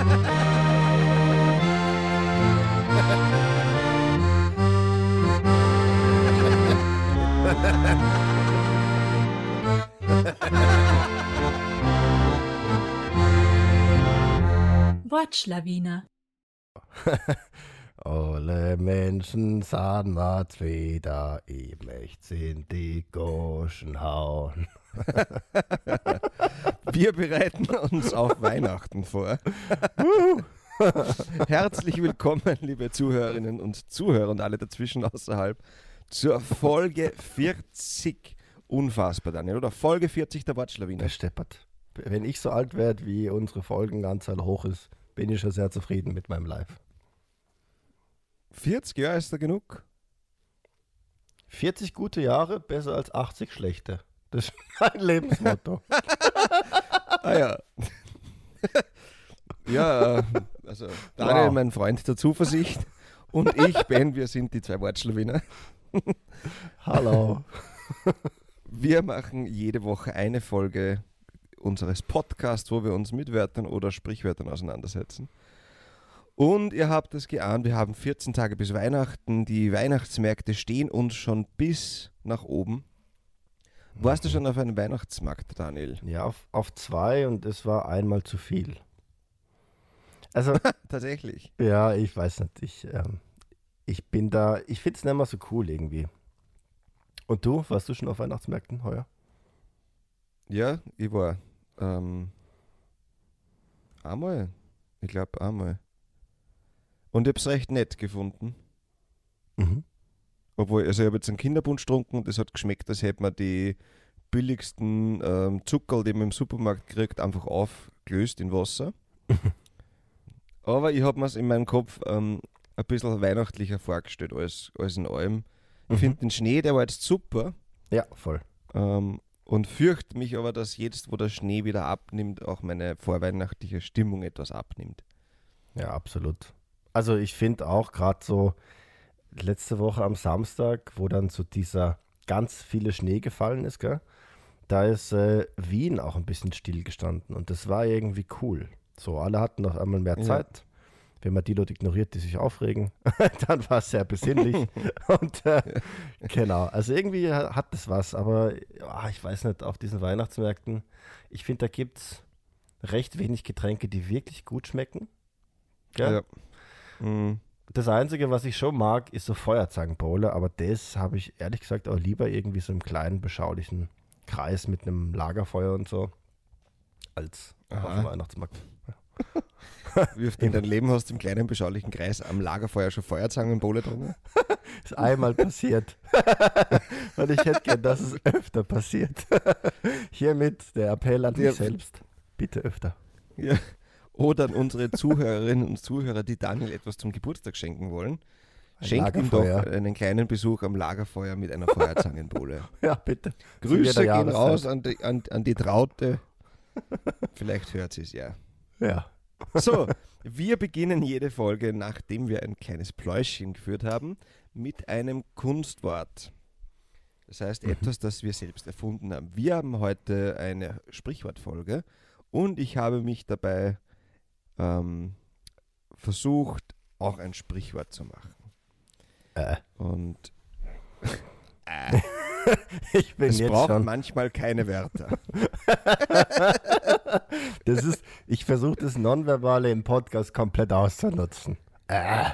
Wortschlawiner. Alle Menschen sahen was wieder, ich möchte in die Goschen hauen. Wir bereiten uns auf Weihnachten vor. Herzlich willkommen, liebe Zuhörerinnen und Zuhörer und alle dazwischen außerhalb, zur Folge 40. Unfassbar, Daniel, oder? Folge 40 der Wortschlawiner. Steppert. Wenn ich so alt werde, wie unsere Folgenanzahl hoch ist, bin ich schon sehr zufrieden mit meinem Live. 40 Jahre ist da genug. 40 gute Jahre, besser als 80 schlechte. Das ist mein Lebensmotto. Ah ja. ja, äh, also Daniel, Wow. mein Freund der Zuversicht und ich, Ben, wir sind die zwei Wortschlawiner. Hallo. Wir machen jede Woche eine Folge unseres Podcasts, wo wir uns mit Wörtern oder Sprichwörtern auseinandersetzen. Und ihr habt es geahnt, wir haben 14 Tage bis Weihnachten. Die Weihnachtsmärkte stehen uns schon bis nach oben. Warst du schon auf einem Weihnachtsmarkt, Daniel? Ja, auf, auf zwei und es war einmal zu viel. Also, Tatsächlich. ja, ich weiß nicht. Ich, ähm, ich bin da, ich finde es nicht mehr so cool irgendwie. Und du, warst du schon auf Weihnachtsmärkten heuer? Ja, ich war ähm, einmal. Ich glaube einmal. Und ich habe es recht nett gefunden. Mhm. Obwohl, also ich habe jetzt einen Kinderbund getrunken und es hat geschmeckt, als hätte man die billigsten ähm, Zuckerl, die man im Supermarkt kriegt, einfach aufgelöst in Wasser. Aber ich habe mir es in meinem Kopf ähm, ein bisschen weihnachtlicher vorgestellt als, als in allem. Ich Mhm. finde den Schnee, der war jetzt super Ja, voll. ähm, und fürchte mich aber, dass jetzt, wo der Schnee wieder abnimmt, auch meine vorweihnachtliche Stimmung etwas abnimmt. Ja, absolut. Also ich finde auch gerade so letzte Woche am Samstag, wo dann so dieser ganz viele Schnee gefallen ist, gell? da ist äh, Wien auch ein bisschen stillgestanden und das war irgendwie cool. So, alle hatten noch einmal mehr Ja. Zeit. Wenn man die Leute ignoriert, die sich aufregen, dann war es sehr besinnlich. und äh, genau, also irgendwie ha- hat das was, aber ja, ich weiß nicht, auf diesen Weihnachtsmärkten, ich finde, da gibt es recht wenig Getränke, die wirklich gut schmecken. Gell? Ja. Mm. Das Einzige, was ich schon mag, ist so Feuerzangenbowle, aber das habe ich ehrlich gesagt auch lieber irgendwie so im kleinen, beschaulichen Kreis mit einem Lagerfeuer und so, als auf Aha. dem Weihnachtsmarkt. Wie oft in deinem Leben hast du im kleinen beschaulichen Kreis am Lagerfeuer schon Feuerzangenbowle drin? Ist einmal passiert. und ich hätte gern, dass es öfter passiert. Hiermit der Appell an Ja. mich selbst. Bitte öfter. Ja. Oder an unsere Zuhörerinnen und Zuhörer, die Daniel etwas zum Geburtstag schenken wollen. Ein Schenkt ihm doch einen kleinen Besuch am Lagerfeuer mit einer Feuerzangenbowle. Ja, bitte. Grüße gehen raus an die, an, an die Traute. Vielleicht hört sie es ja. Ja. So, wir beginnen jede Folge, nachdem wir ein kleines Pläuschen geführt haben, mit einem Kunstwort. Das heißt, Mhm. etwas, das wir selbst erfunden haben. Wir haben heute eine Sprichwortfolge und ich habe mich dabei ähm, versucht, auch ein Sprichwort zu machen. Äh, Und ich bin es jetzt braucht schon. manchmal keine Wörter. Das ist, ich versuche das Nonverbale im Podcast komplett auszunutzen. Äh.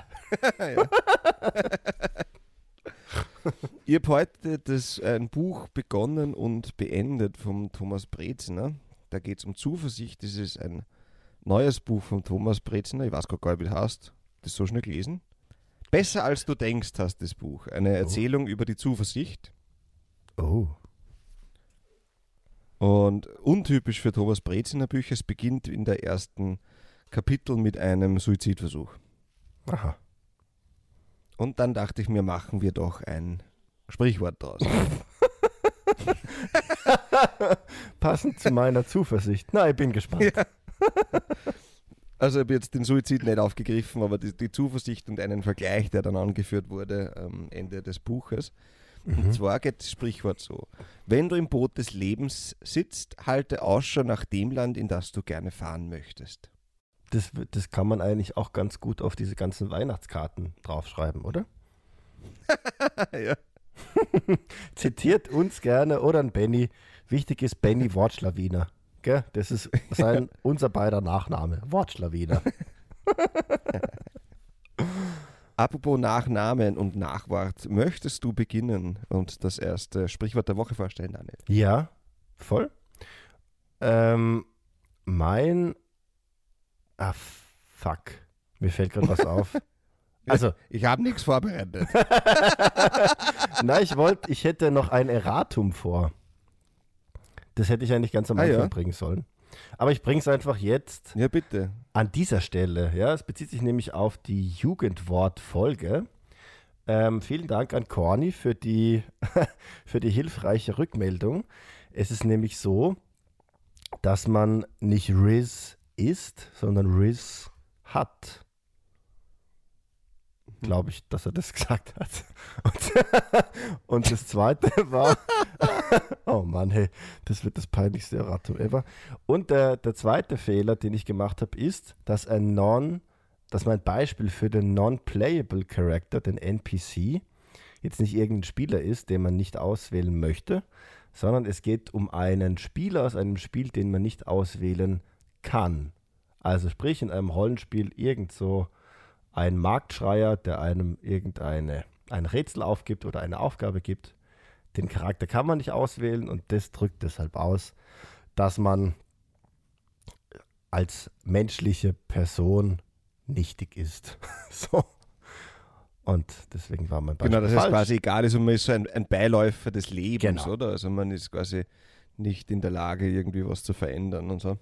Ich habe heute das, ein Buch begonnen und beendet vom Thomas Breziner. Da geht es um Zuversicht. Das ist ein neues Buch von Thomas Breziner. Ich weiß gar nicht, wie das heißt. Das so schnell gelesen. Besser als du denkst, hast das Buch. Eine Erzählung über die Zuversicht. Oh. Und untypisch für Thomas Breziner Bücher, es beginnt in der ersten Kapitel mit einem Suizidversuch. Aha. Und dann dachte ich mir, machen wir doch ein Sprichwort draus. Passend zu meiner Zuversicht. Na, ich bin gespannt. Also ich habe jetzt den Suizid nicht aufgegriffen, aber die, die Zuversicht und einen Vergleich, der dann angeführt wurde am Ende des Buches. Und zwar geht das Sprichwort so. Wenn du im Boot des Lebens sitzt, halte Ausschau nach dem Land, in das du gerne fahren möchtest. Das, das kann man eigentlich auch ganz gut auf diese ganzen Weihnachtskarten draufschreiben, oder? ja. Zitiert uns gerne oder ein Benny. Wichtig ist Benny Wortschlawiner. Gell? Das ist sein, unser beider Nachname. Wortschlawiner. Apropos Nachnamen und Nachwort, möchtest du beginnen und das erste Sprichwort der Woche vorstellen, Daniel? Ja, voll. Ähm, mein. Ah, fuck. Mir fällt gerade was auf. Also, Ich habe nichts vorbereitet. na, ich wollte, ich hätte noch ein Erratum vor. Das hätte ich eigentlich ganz am Ah, Anfang ja? bringen sollen. Aber ich bringe es einfach jetzt ja, bitte. an dieser Stelle. Ja, es bezieht sich nämlich auf die Jugendwortfolge. Ähm, vielen Dank an Corny für die, für die hilfreiche Rückmeldung. Es ist nämlich so, dass man nicht Riz ist, sondern Riz hat. Glaube ich, dass er das gesagt hat. Und, und das zweite war, oh Mann, hey, das wird das peinlichste Erratum ever. Und der, der zweite Fehler, den ich gemacht habe, ist, dass ein Non, dass mein Beispiel für den Non-Playable Character, den NPC, jetzt nicht irgendein Spieler ist, den man nicht auswählen möchte, sondern es geht um einen Spieler aus einem Spiel, den man nicht auswählen kann. Also sprich in einem Rollenspiel irgend so ein Marktschreier, der einem irgendeine ein Rätsel aufgibt oder eine Aufgabe gibt. Den Charakter kann man nicht auswählen und das drückt deshalb aus, dass man als menschliche Person nichtig ist. so. Und deswegen war mein Beispiel Genau, das falsch. quasi egal ist und man ist so ein, ein Beiläufer des Lebens, Genau. oder? Also man ist quasi nicht in der Lage, irgendwie was zu verändern und so.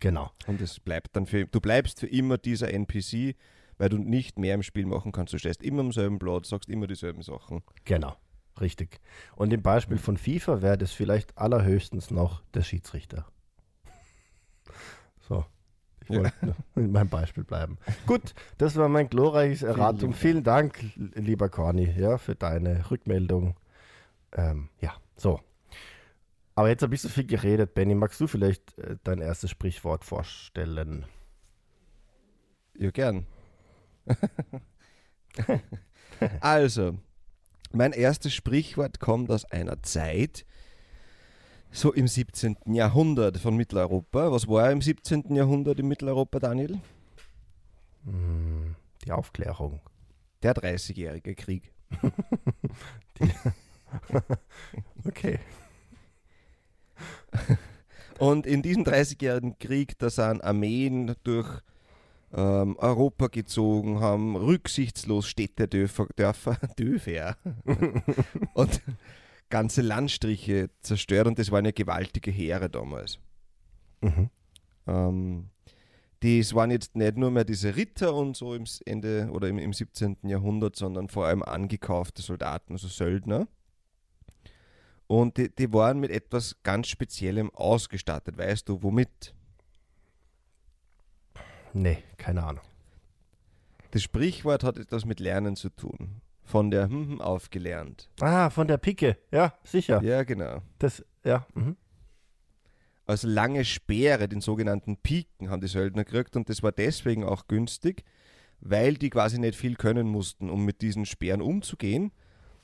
Genau. Und es bleibt dann für, du bleibst für immer dieser NPC, weil du nicht mehr im Spiel machen kannst. Du stehst immer am selben Platz, sagst immer dieselben Sachen. Genau, richtig. Und im Beispiel von FIFA wäre das vielleicht allerhöchstens noch der Schiedsrichter. So. Ich wollte in meinem Beispiel bleiben. Gut, das war mein glorreiches Erratum. Vielen Dank, lieber Corny, ja, für deine Rückmeldung. Ähm, ja, so. Aber jetzt habe ich so viel geredet. Benny, magst du vielleicht äh, dein erstes Sprichwort vorstellen? Ja, gern. also, mein erstes Sprichwort kommt aus einer Zeit, so im 17. Jahrhundert von Mitteleuropa. Was war im 17. Jahrhundert in Mitteleuropa, Daniel? Hm, die Aufklärung. Der 30-jährige Krieg. Okay. Und in diesem 30-jährigen Krieg, da sind Armeen durch ähm, Europa gezogen, haben rücksichtslos Städte, Dörfer, Dörfer, Dörfer und ganze Landstriche zerstört und das waren ja gewaltige Heere damals. Mhm. Ähm, das waren jetzt nicht nur mehr diese Ritter und so im Ende oder im, im 17. Jahrhundert, sondern vor allem angekaufte Soldaten, also Söldner. Und die, die waren mit etwas ganz Speziellem ausgestattet. Weißt du, womit? Nee, keine Ahnung. Das Sprichwort hat etwas mit Lernen zu tun. Von der hm, hm, aufgelernt. Ah, von der Pike. Ja, sicher. Ja, genau. Das, ja. Mhm. Also lange Speere, den sogenannten Piken, haben die Söldner gekriegt und das war deswegen auch günstig, weil die quasi nicht viel können mussten, um mit diesen Speeren umzugehen.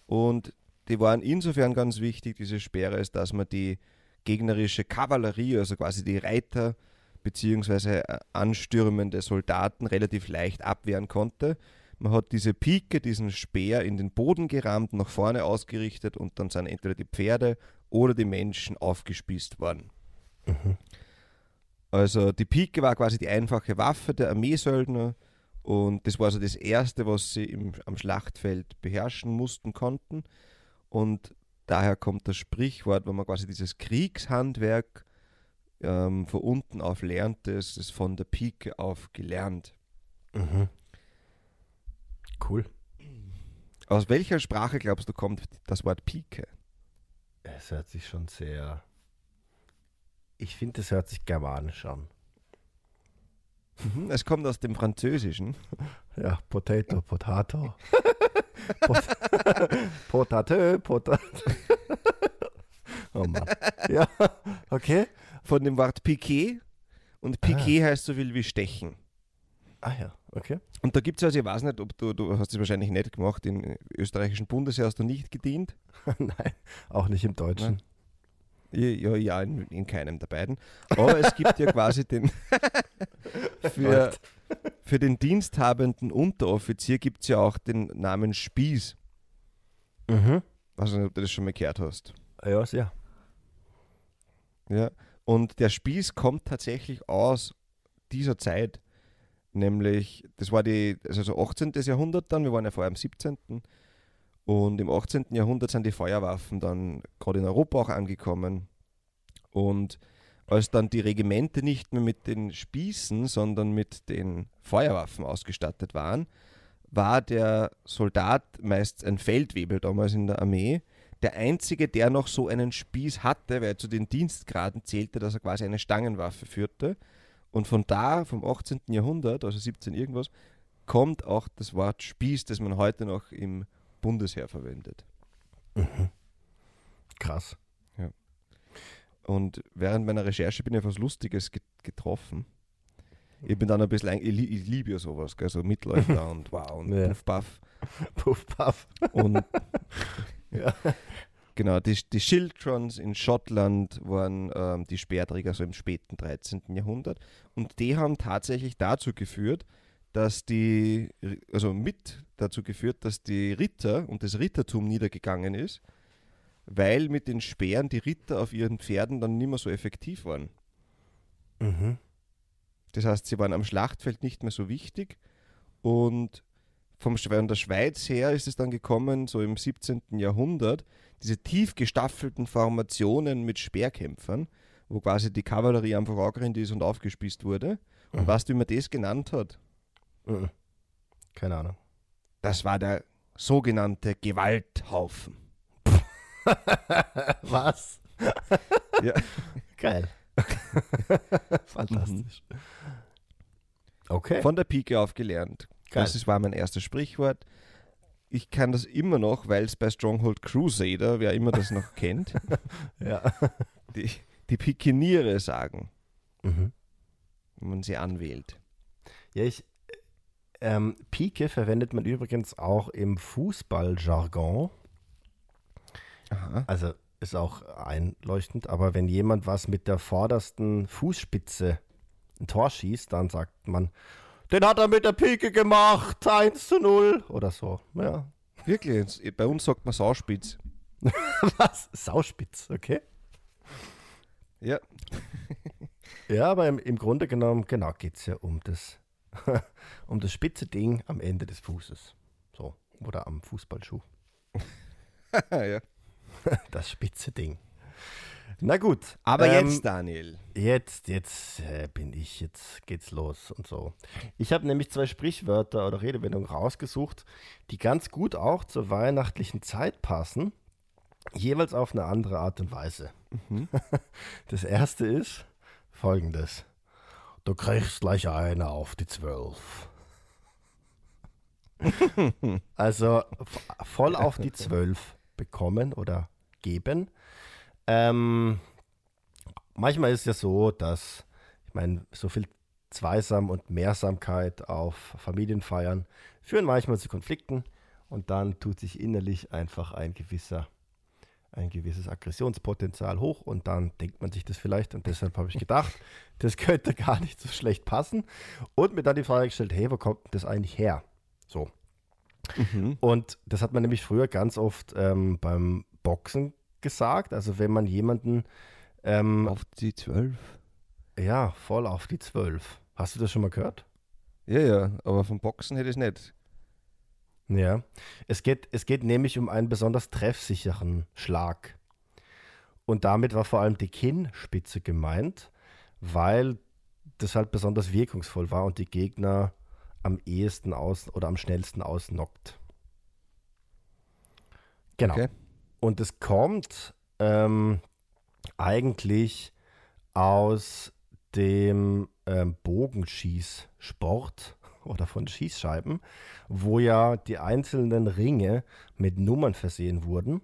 Und die waren insofern ganz wichtig, diese Speere, ist, dass man die gegnerische Kavallerie, also quasi die Reiter beziehungsweise äh, anstürmende Soldaten relativ leicht abwehren konnte. Man hat diese Pike, diesen Speer in den Boden gerammt, nach vorne ausgerichtet und dann sind entweder die Pferde oder die Menschen aufgespießt worden. Mhm. Also die Pike war quasi die einfache Waffe der Armeesöldner und das war so das Erste, was sie im, am Schlachtfeld beherrschen mussten, konnten. Und daher kommt das Sprichwort, wenn man quasi dieses Kriegshandwerk ähm, von unten auf lernte, ist es von der Pike auf gelernt. Mhm. Cool. Aus welcher Sprache glaubst du kommt das Wort Pike? Es hört sich schon sehr. Ich finde, es hört sich germanisch an. Mhm, Es kommt aus dem Französischen. Ja, Potato, Potato. Pot Potato, Potato. oh Mann. Ja, okay. Von dem Wort Piquet. Und Piquet heißt so viel wie stechen. Ah ja, okay. Und da gibt es also, ich weiß nicht, ob du, du hast es wahrscheinlich nicht gemacht, im österreichischen Bundesheer hast du nicht gedient. Nein, auch nicht im Deutschen. Ja, ja in, in, keinem der beiden. Aber es gibt ja quasi den für, für den diensthabenden Unteroffizier gibt es ja auch den Namen Spieß. Mhm. Weiß nicht, ob du das schon mal gehört hast. Ja, sehr. Ja. Und der Spieß kommt tatsächlich aus dieser Zeit. Nämlich, das war die, also so 18. Jahrhundert dann, wir waren ja vorher im 17. Und im 18. Jahrhundert sind die Feuerwaffen dann gerade in Europa auch angekommen. Und als dann die Regimente nicht mehr mit den Spießen, sondern mit den Feuerwaffen ausgestattet waren, war der Soldat meist ein Feldwebel damals in der Armee, der einzige, der noch so einen Spieß hatte, weil er zu den Dienstgraden zählte, dass er quasi eine Stangenwaffe führte. Und von da, vom 18. Jahrhundert, also 17 irgendwas, kommt auch das Wort Spieß, das man heute noch im Bundesheer verwendet. Mhm. Krass. Ja. Und während meiner Recherche bin ich etwas Lustiges getroffen. Ich bin dann ein bisschen, ich, ich liebe ja sowas, gell, so Mitläufer und wow und ja. Puff Puff. Puff Puff. Und ja. Genau, die, die Schildtrons in Schottland waren ähm, die Speerträger so im späten 13. Jahrhundert und die haben tatsächlich dazu geführt, dass die, also mit dazu geführt, dass die Ritter und das Rittertum niedergegangen ist, weil mit den Speeren die Ritter auf ihren Pferden dann nicht mehr so effektiv waren. Mhm. Das heißt, sie waren am Schlachtfeld nicht mehr so wichtig und vom von der Schweiz her ist es dann gekommen, so im 17. Jahrhundert, diese tief gestaffelten Formationen mit Speerkämpfern, wo quasi die Kavallerie einfach angerannt ist und aufgespießt wurde. Und mhm. weißt du, wie man das genannt hat? Mhm. Keine Ahnung. Das war der sogenannte Gewalthaufen. Was? ja. Geil. Fantastisch. Okay. Von der Pike auf gelernt. Geil. Das war mein erstes Sprichwort. Ich kann das immer noch, weil es bei Stronghold Crusader, wer immer das noch kennt, ja. die, die Pikeniere sagen, mhm. wenn man sie anwählt. Ja, ich, ähm, Pike verwendet man übrigens auch im Fußballjargon. Also ist auch einleuchtend, aber wenn jemand was mit der vordersten Fußspitze ein Tor schießt, dann sagt man, den hat er mit der Pike gemacht, 1 zu 0 oder so. Ja. Wirklich? Bei uns sagt man Sauspitz. Was? Sauspitz, okay. Ja. ja, aber im, im Grunde genommen, genau, geht es ja um das, um das spitze Ding am Ende des Fußes. So. Oder am Fußballschuh. ja. Das spitze Ding. Na gut. Aber ähm, jetzt, Daniel. Jetzt, jetzt äh, bin ich, jetzt geht's los und so. Ich habe nämlich zwei Sprichwörter oder Redewendungen rausgesucht, die ganz gut auch zur weihnachtlichen Zeit passen, jeweils auf eine andere Art und Weise. Mhm. Das erste ist folgendes. Du kriegst gleich eine auf die Zwölf. also voll auf die Zwölf bekommen oder geben ähm, manchmal ist es ja so, dass, ich meine, so viel Zweisam und Mehrsamkeit auf Familienfeiern führen manchmal zu Konflikten und dann tut sich innerlich einfach ein gewisser ein gewisses Aggressionspotenzial hoch und dann denkt man sich das vielleicht und deshalb habe ich gedacht, das könnte gar nicht so schlecht passen und mir dann die Frage gestellt, hey, wo kommt das eigentlich her? So. Mhm. Und das hat man nämlich früher ganz oft ähm, beim Boxen gesagt. Also wenn man jemanden ähm, auf die zwölf. Ja, voll auf die zwölf. Hast du das schon mal gehört? Ja, ja, aber vom Boxen hätte ich es nicht. Ja, es geht, es geht nämlich um einen besonders treffsicheren Schlag. Und damit war vor allem die Kinnspitze gemeint, weil das halt besonders wirkungsvoll war und die Gegner am ehesten aus oder am schnellsten ausnockt. Genau. Okay. Und es kommt ähm, eigentlich aus dem ähm, Bogenschießsport oder von Schießscheiben, wo ja die einzelnen Ringe mit Nummern versehen wurden.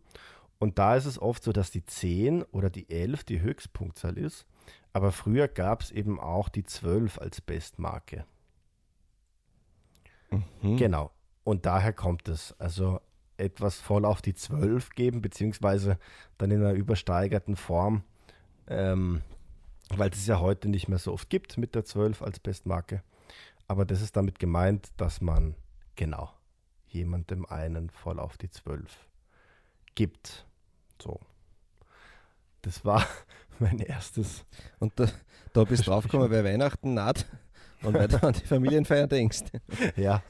Und da ist es oft so, dass die 10 oder die 11 die Höchstpunktzahl ist. Aber früher gab es eben auch die 12 als Bestmarke. Mhm. Genau. Und daher kommt es. Also etwas voll auf die 12 geben, beziehungsweise dann in einer übersteigerten Form, ähm, weil es ja heute nicht mehr so oft gibt mit der 12 als Bestmarke. Aber das ist damit gemeint, dass man genau jemandem einen voll auf die 12 gibt. So. Das war mein erstes. Und da, da bist du draufgekommen, wer Weihnachten naht und weil du an die Familienfeier denkst. Ja.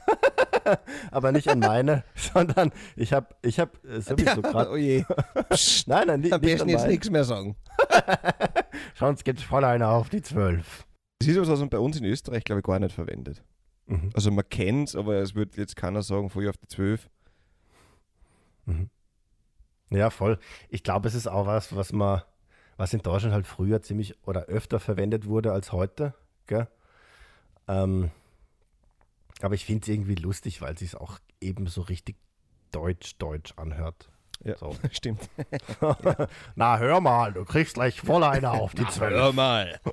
Aber nicht an meine, sondern ich habe ich hab äh, sowieso gerade. oh je. Psst, Nein, nein, nicht, am nicht besten an jetzt nichts mehr sagen. Sonst gibt es voll einer auf die 12. Das ist was, was man bei uns in Österreich, glaube ich, gar nicht verwendet. Mhm. Also man kennt es, aber es wird jetzt keiner sagen, voll auf die 12. Mhm. Ja, voll. Ich glaube, es ist auch was, was man, was in Deutschland halt früher ziemlich oder öfter verwendet wurde als heute. Gell? Ähm, aber ich finde es irgendwie lustig, weil es sich auch eben so richtig deutsch-deutsch anhört. Ja, So. stimmt. Na, hör mal, du kriegst gleich voll einer auf die 12. mal.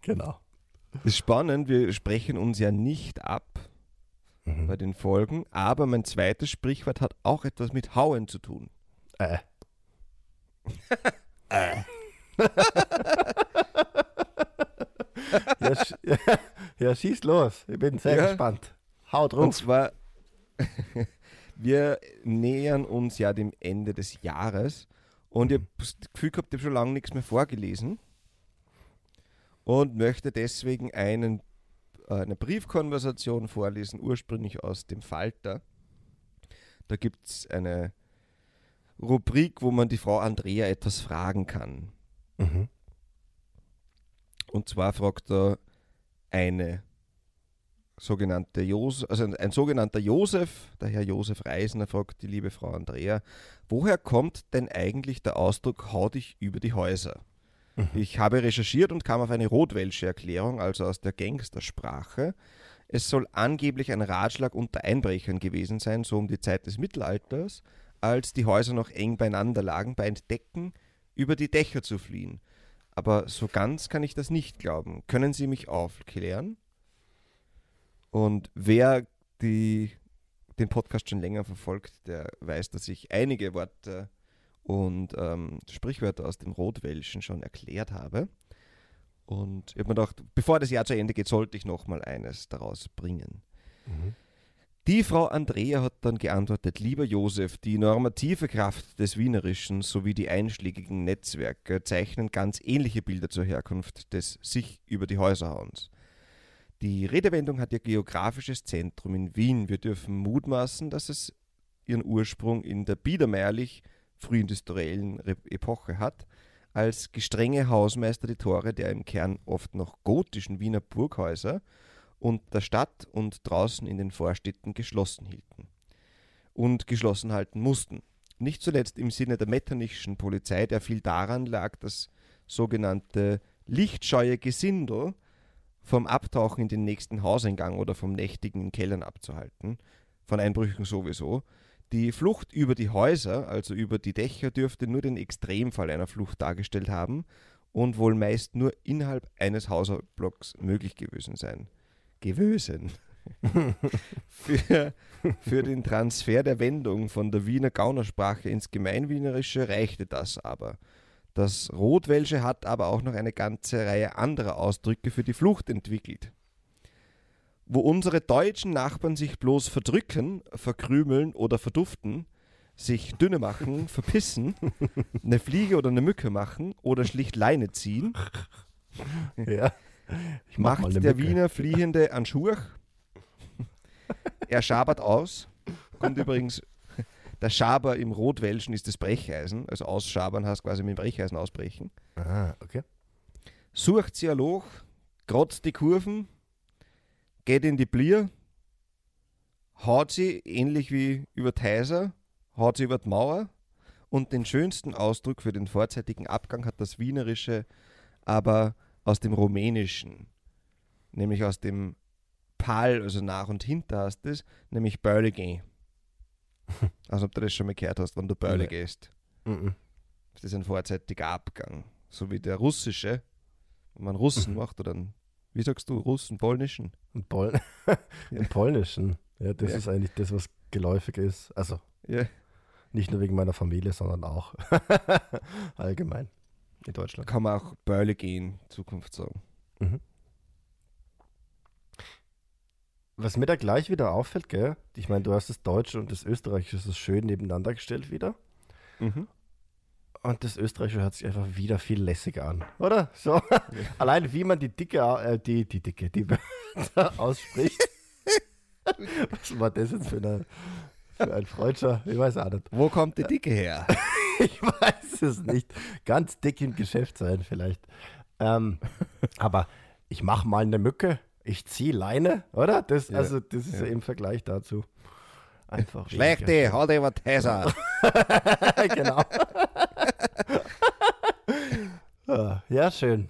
Genau. Das ist spannend, wir sprechen uns ja nicht ab Mhm. bei den Folgen, aber mein zweites Sprichwort hat auch etwas mit Hauen zu tun. Äh. äh. ja, ja, schieß los. Ich bin sehr Ja. gespannt. Hau Und drauf. zwar, wir nähern uns ja dem Ende des Jahres und ich habe das Gefühl gehabt, ich habe schon lange nichts mehr vorgelesen und möchte deswegen einen, äh, eine Briefkonversation vorlesen, ursprünglich aus dem Falter. Da gibt es eine Rubrik, wo man die Frau Andrea etwas fragen kann. Mhm. Und zwar fragt er eine sogenannte Jos also ein, ein sogenannter Josef, der Herr Josef Reisner, fragt die liebe Frau Andrea, woher kommt denn eigentlich der Ausdruck hau dich über die Häuser? Mhm. Ich habe recherchiert und kam auf eine rotwelsche Erklärung, also aus der Gangstersprache. Es soll angeblich ein Ratschlag unter Einbrechern gewesen sein, so um die Zeit des Mittelalters, als die Häuser noch eng beieinander lagen, bei Entdecken über die Dächer zu fliehen. Aber so ganz kann ich das nicht glauben. Können Sie mich aufklären? Und wer die, den Podcast schon länger verfolgt, der weiß, dass ich einige Worte und ähm, Sprichwörter aus dem Rotwelschen schon erklärt habe. Und ich habe mir gedacht, bevor das Jahr zu Ende geht, sollte ich noch mal eines daraus bringen. Mhm. Die Frau Andrea hat dann geantwortet, lieber Josef, die normative Kraft des Wienerischen sowie die einschlägigen Netzwerke zeichnen ganz ähnliche Bilder zur Herkunft des sich über die Häuser hauens. Die Redewendung hat ihr geografisches Zentrum in Wien. Wir dürfen mutmaßen, dass es ihren Ursprung in der biedermeierlich frühindustriellen Epoche hat, als gestrenge Hausmeister die Tore der im Kern oft noch gotischen Wiener Burghäuser und der Stadt und draußen in den Vorstädten geschlossen hielten und geschlossen halten mussten. Nicht zuletzt im Sinne der metternischen Polizei, der viel daran lag, das sogenannte lichtscheue Gesindel vom Abtauchen in den nächsten Hauseingang oder vom Nächtigen in Kellern abzuhalten, von Einbrüchen sowieso. Die Flucht über die Häuser, also über die Dächer, dürfte nur den Extremfall einer Flucht dargestellt haben und wohl meist nur innerhalb eines Hausblocks möglich gewesen sein. Gewesen. für, für den Transfer der Wendung von der Wiener Gaunersprache ins Gemeinwienerische reichte das aber. Das Rotwelsche hat aber auch noch eine ganze Reihe anderer Ausdrücke für die Flucht entwickelt. Wo unsere deutschen Nachbarn sich bloß verdrücken, verkrümeln oder verduften, sich dünne machen, verpissen, eine Fliege oder eine Mücke machen oder schlicht Leine ziehen, Ja. Ich mach macht der Mücke. Wiener Fliehende an Schurch. er schabert aus. Kommt übrigens, der Schaber im Rotwelschen ist das Brecheisen. Also ausschabern heißt quasi mit dem Brecheisen ausbrechen. Ah, okay. Sucht sie ein Loch, grotzt die Kurven, geht in die Blier, haut sie, ähnlich wie über Teiser, haut sie über die Mauer. Und den schönsten Ausdruck für den vorzeitigen Abgang hat das Wienerische aber aus dem Rumänischen, nämlich aus dem Pal, also nach und hinter heißt es, nämlich Börle gehen. Also ob du das schon mal gehört hast, wenn du Börle gehst. Mhm. Das ist ein vorzeitiger Abgang. So wie der russische, wenn man Russen macht oder einen Wie sagst du? Russen, polnischen? Im, Pol Im Polnischen. Ja, das Ja. ist eigentlich das, was geläufig ist. Also Ja. nicht nur wegen meiner Familie, sondern auch allgemein in Deutschland. Kann man auch Börle gehen, in Zukunft sagen. Mhm. Was mir da gleich wieder auffällt, gell? Ich meine, du hast das Deutsche und das Österreichische so schön nebeneinander gestellt wieder. Mhm. Und das Österreichische hört sich einfach wieder viel lässiger an, oder? So. Allein wie man die dicke, äh, die, die dicke, die Wörter ausspricht. Was war das jetzt für, eine, für ein Freudscher? Ich weiß auch nicht. Wo kommt die Dicke her? Ich weiß es nicht. Ganz dick im Geschäft sein vielleicht. Ähm, aber ich mache mal eine Mücke, ich ziehe Leine, oder? Das, Ja, also das ist ja. im Vergleich dazu einfach Schlechte, über Tessa. weniger. genau. Ah, ja, schön.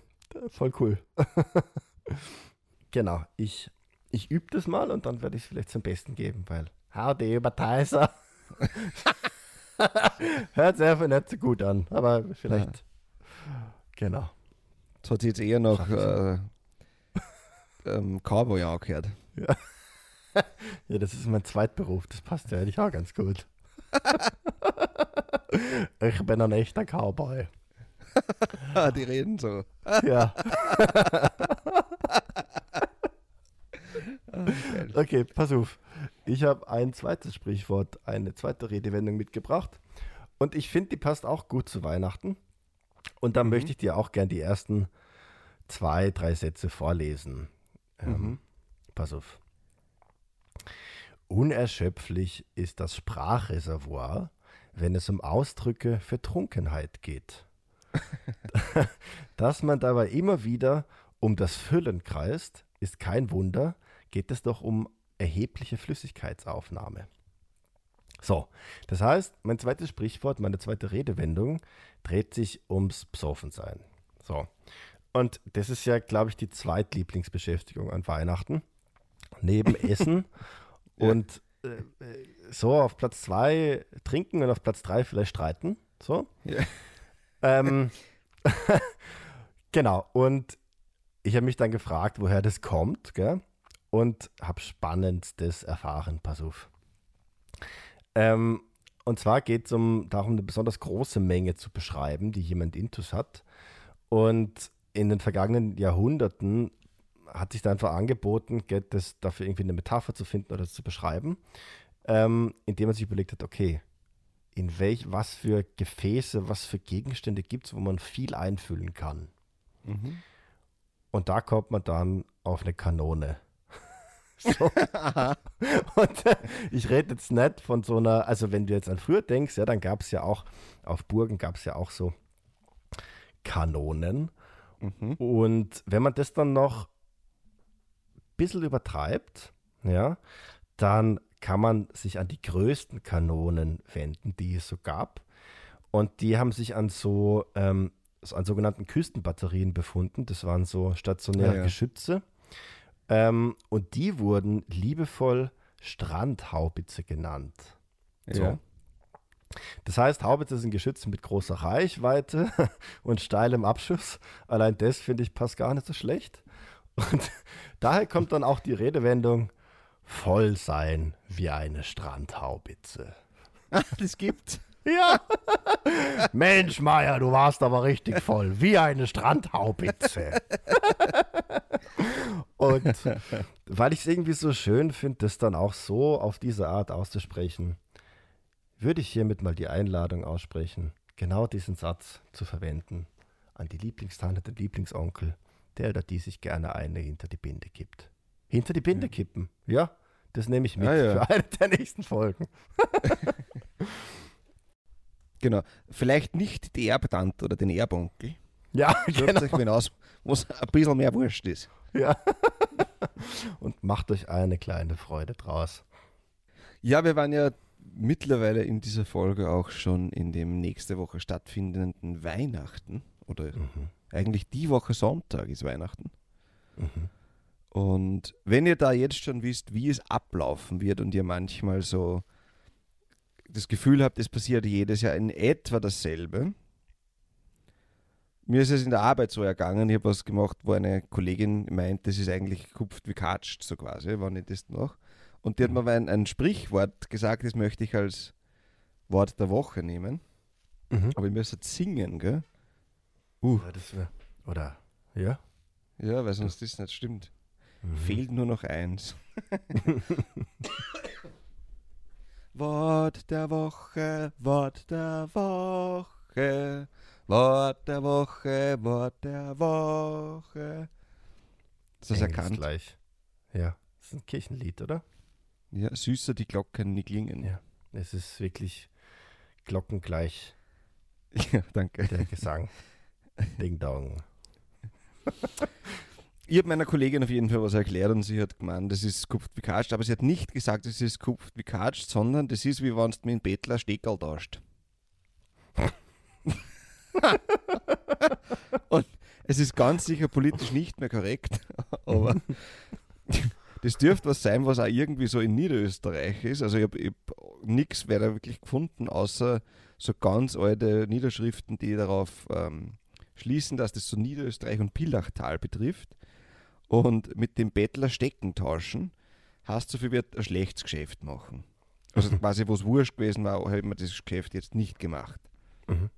Voll cool. genau. Ich, ich übe das mal und dann werde ich es vielleicht zum Besten geben, weil Howdy über Teiser. Hört einfach nicht so gut an, aber vielleicht. Genau. Das hat jetzt eher noch äh, ähm, Cowboy angehört. Ja, das ist mein Zweitberuf. Das passt ja eigentlich auch ganz gut. ich bin ein echter Cowboy. Ah, die reden so. Ja. Okay, pass auf. Ich habe ein zweites Sprichwort, eine zweite Redewendung mitgebracht. Und ich finde, die passt auch gut zu Weihnachten. Und da möchte ich dir auch gern die ersten zwei, drei Sätze vorlesen. Ähm, Mhm. Pass auf. Unerschöpflich ist das Sprachreservoir, wenn es um Ausdrücke für Trunkenheit geht. Dass man dabei immer wieder um das Füllen kreist, ist kein Wunder, geht es doch um erhebliche Flüssigkeitsaufnahme. So, das heißt, mein zweites Sprichwort, meine zweite Redewendung dreht sich ums Psoffensein. So, und das ist ja, glaube ich, die zweitlieblingsbeschäftigung an Weihnachten. Neben Essen und äh, äh, so auf Platz zwei trinken und auf Platz drei vielleicht streiten. So. Ja. Ähm, genau, und ich habe mich dann gefragt, woher das kommt, gell? Und habe Spannendstes erfahren. Pass auf. Ähm, und zwar geht es um, darum, eine besonders große Menge zu beschreiben, die jemand intus hat. Und in den vergangenen Jahrhunderten hat sich da einfach angeboten, das, dafür irgendwie eine Metapher zu finden oder das zu beschreiben, ähm, indem man sich überlegt hat, okay, in welch, was für Gefäße, was für Gegenstände gibt es, wo man viel einfüllen kann. Mhm. Und da kommt man dann auf eine Kanone. So. Und äh, ich rede jetzt nicht von so einer, also wenn du jetzt an früher denkst, ja, dann gab es ja auch, auf Burgen gab es ja auch so Kanonen. Mhm. Und wenn man das dann noch ein bisschen übertreibt, ja, dann kann man sich an die größten Kanonen wenden, die es so gab. Und die haben sich an so ähm, an sogenannten Küstenbatterien befunden. Das waren so stationäre Ja, ja. Geschütze. Ähm, und die wurden liebevoll Strandhaubitze genannt. So. Ja. Das heißt, Haubitze sind Geschütze mit großer Reichweite und steilem Abschuss. Allein das, finde ich, passt gar nicht so schlecht. Und daher kommt dann auch die Redewendung, voll sein wie eine Strandhaubitze. Das gibt's. Ja. Mensch, Meier, du warst aber richtig voll, wie eine Strandhaubitze. Und weil ich es irgendwie so schön finde, das dann auch so auf diese Art auszusprechen, würde ich hiermit mal die Einladung aussprechen, genau diesen Satz zu verwenden an die Lieblingstante, den Lieblingsonkel, der oder die sich gerne eine hinter die Binde kippt. Hinter die Binde kippen, ja, das nehme ich mit Ah, ja. für eine der nächsten Folgen. Genau. Vielleicht nicht die Erbtante oder den Erbonkel. Ja, genau. euch wen aus, wo es ein bisschen mehr wurscht ist. Ja. Und macht euch eine kleine Freude draus. Ja, wir waren ja mittlerweile in dieser Folge auch schon in dem nächste Woche stattfindenden Weihnachten. Oder Mhm. eigentlich die Woche Sonntag ist Weihnachten. Mhm. Und wenn ihr da jetzt schon wisst, wie es ablaufen wird und ihr manchmal so das Gefühl habt, es passiert jedes Jahr in etwa dasselbe, mir ist es in der Arbeit so ergangen, ich habe was gemacht, wo eine Kollegin meint, das ist eigentlich kupft wie katscht, so quasi, wann ich das noch. Und die hat mir ein, ein Sprichwort gesagt, das möchte ich als Wort der Woche nehmen. Mhm. Aber ich müsste singen, gell? Uh. Ja, das wär, oder, ja? Ja, weil sonst das nicht stimmt. Mhm. Fehlt nur noch eins. Wort der Woche, Wort der Woche, Wort der Woche, Wort der Woche. Ist das erkannt? Gleich. Ja, das ist ein Kirchenlied, oder? Ja, süßer die Glocken, die klingen. Ja, es ist wirklich glockengleich. Ja, danke. Der Gesang. Ding Dong. Ich habe meiner Kollegin auf jeden Fall was erklärt und sie hat gemeint, das ist kupft wie katscht, aber sie hat nicht gesagt, das ist kupft wie katscht, sondern das ist wie wenn du mit einem Bettler Steckerl tauscht. und es ist ganz sicher politisch nicht mehr korrekt, aber das dürfte was sein, was auch irgendwie so in Niederösterreich ist. Also ich habe hab nichts weiter wirklich gefunden, außer so ganz alte Niederschriften, die darauf ähm, schließen, dass das so Niederösterreich und Pillachtal betrifft. Und mit dem Bettler Stecken tauschen, heißt so viel wird ein schlechtes Geschäft machen. Also mhm. quasi, wo es wurscht gewesen war, habe ich mir das Geschäft jetzt nicht gemacht. Mhm.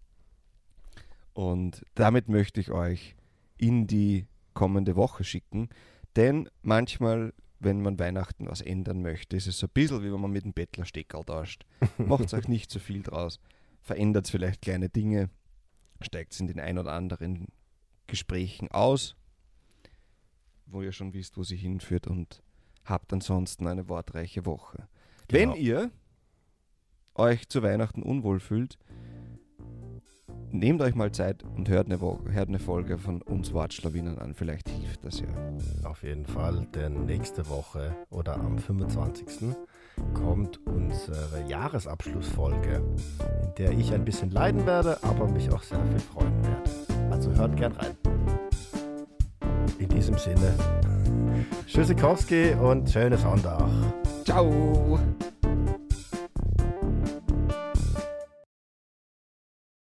Und damit möchte ich euch in die kommende Woche schicken. Denn manchmal wenn man Weihnachten was ändern möchte. ist Es so ein bisschen wie wenn man mit dem Bettler Steckerl tauscht. Macht euch nicht so viel draus. Verändert vielleicht kleine Dinge. Steigt es in den ein oder anderen Gesprächen aus, wo ihr schon wisst, wo sie hinführt und habt ansonsten eine wortreiche Woche. Genau. Wenn ihr euch zu Weihnachten unwohl fühlt, nehmt euch mal Zeit und hört eine, hört eine Folge von uns Wortschlawinern an. Vielleicht hilft das ja. Auf jeden Fall, denn nächste Woche oder am 25. kommt unsere Jahresabschlussfolge, in der ich ein bisschen leiden werde, aber mich auch sehr viel freuen werde. Also hört gern rein. In diesem Sinne, Tschüssikowski und schönes Sonntag. Ciao.